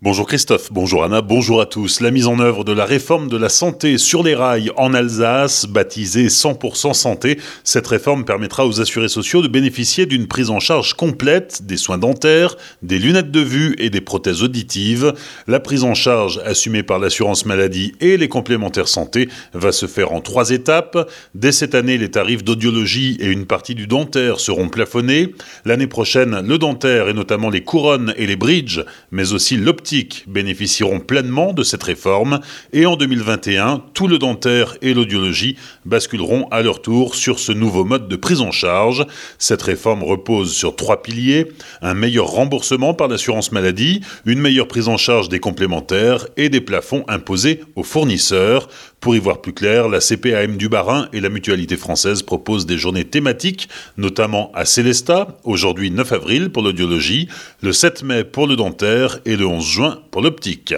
Bonjour Christophe, bonjour Anna, bonjour à tous. La mise en œuvre de la réforme de la santé sur les rails en Alsace, baptisée 100% santé, cette réforme permettra aux assurés sociaux de bénéficier d'une prise en charge complète des soins dentaires, des lunettes de vue et des prothèses auditives. La prise en charge assumée par l'assurance maladie et les complémentaires santé va se faire en trois étapes. Dès cette année, les tarifs d'audiologie et une partie du dentaire seront plafonnés. L'année prochaine, le dentaire et notamment les couronnes et les bridges, mais aussi l'optique bénéficieront pleinement de cette réforme et en 2021, tout le dentaire et l'audiologie basculeront à leur tour sur ce nouveau mode de prise en charge. Cette réforme repose sur trois piliers, un meilleur remboursement par l'assurance maladie, une meilleure prise en charge des complémentaires et des plafonds imposés aux fournisseurs. Pour y voir plus clair, la CPAM du Barin et la Mutualité française proposent des journées thématiques, notamment à Célestat, aujourd'hui 9 avril pour l'audiologie, le 7 mai pour le dentaire et le 11 juin pour l'optique.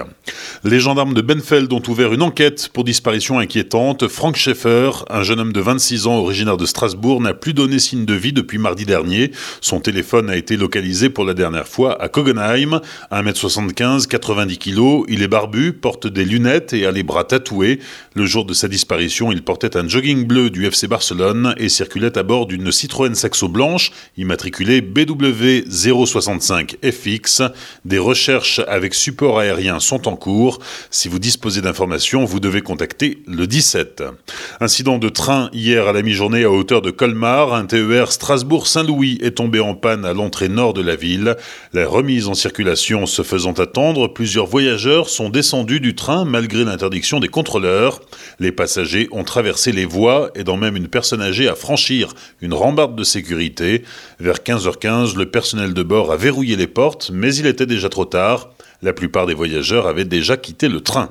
Les gendarmes de Benfeld ont ouvert une enquête pour disparition inquiétante. Frank Schaeffer, un jeune homme de 26 ans originaire de Strasbourg, n'a plus donné signe de vie depuis mardi dernier. Son téléphone a été localisé pour la dernière fois à Kogenheim. 1m75, 90 kg, il est barbu, porte des lunettes et a les bras tatoués. Le jour de sa disparition, il portait un jogging bleu du FC Barcelone et circulait à bord d'une Citroën Saxo blanche, immatriculée BW 065 FX. Des recherches avec support aérien sont en cours. Si vous disposez d'informations, vous devez contacter le 17. Incident de train hier à la mi-journée à hauteur de Colmar. Un TER Strasbourg-Saint-Louis est tombé en panne à l'entrée nord de la ville. La remise en circulation se faisant attendre, plusieurs voyageurs sont descendus du train malgré l'interdiction des contrôleurs. Les passagers ont traversé les voies, aidant même une personne âgée à franchir une rambarde de sécurité. Vers 15h15, le personnel de bord a verrouillé les portes, mais il était déjà trop tard. La plupart des voyageurs avaient déjà quitté le train.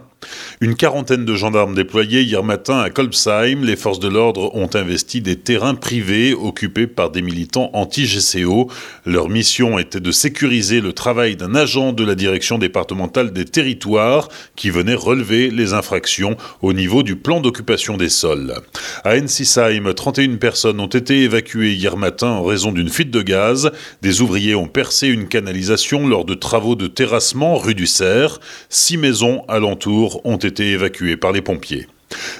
Une quarantaine de gendarmes déployés hier matin à Kolbsheim, les forces de l'ordre ont investi des terrains privés occupés par des militants anti-GCO. Leur mission était de sécuriser le travail d'un agent de la direction départementale des territoires qui venait relever les infractions au niveau du plan d'occupation des sols. À Ensisheim, 31 personnes ont été évacuées hier matin en raison d'une fuite de gaz. Des ouvriers ont percé une canalisation lors de travaux de terrassement rue du Cerf. Six maisons alentour ont été évacués par les pompiers.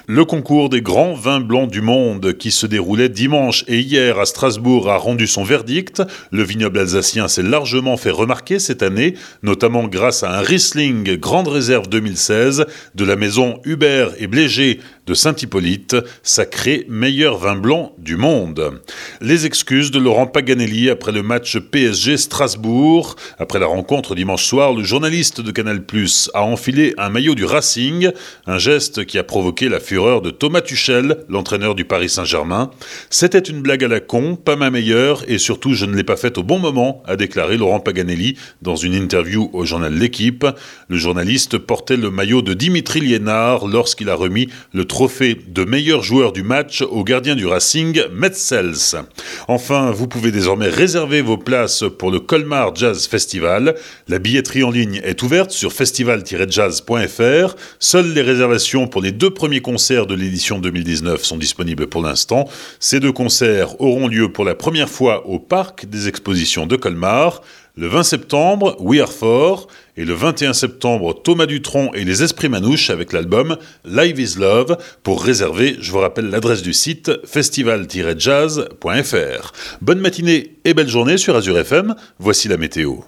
Le concours des grands vins blancs du monde qui se déroulait dimanche et hier à Strasbourg a rendu son verdict. Le vignoble alsacien s'est largement fait remarquer cette année, notamment grâce à un Riesling Grande Réserve 2016 de la maison Hubert et Bléger de Saint-Hippolyte, sacré meilleur vin blanc du monde. Les excuses de Laurent Paganelli après le match PSG Strasbourg. Après la rencontre dimanche soir, le journaliste de Canal Plus a enfilé un maillot du Racing, un geste qui a provoqué la fureur de Thomas Tuchel, l'entraîneur du Paris Saint-Germain. C'était une blague à la con, pas ma meilleure, et surtout je ne l'ai pas faite au bon moment, a déclaré Laurent Paganelli dans une interview au journal L'équipe. Le journaliste portait le maillot de Dimitri Liénard lorsqu'il a remis le trophée de meilleur joueur du match au gardien du Racing, Metzels. Enfin, vous pouvez désormais réserver vos places pour le Colmar Jazz Festival. La billetterie en ligne est ouverte sur festival-jazz.fr. Seules les réservations pour les deux premiers concerts de l'édition 2019 sont disponibles pour l'instant. Ces deux concerts auront lieu pour la première fois au Parc des Expositions de Colmar. Le 20 septembre, We Are For, et le 21 septembre, Thomas Dutronc et les Esprits Manouches avec l'album Live is Love. Pour réserver, je vous rappelle l'adresse du site festival-jazz.fr. Bonne matinée et belle journée sur Azure FM. Voici la météo.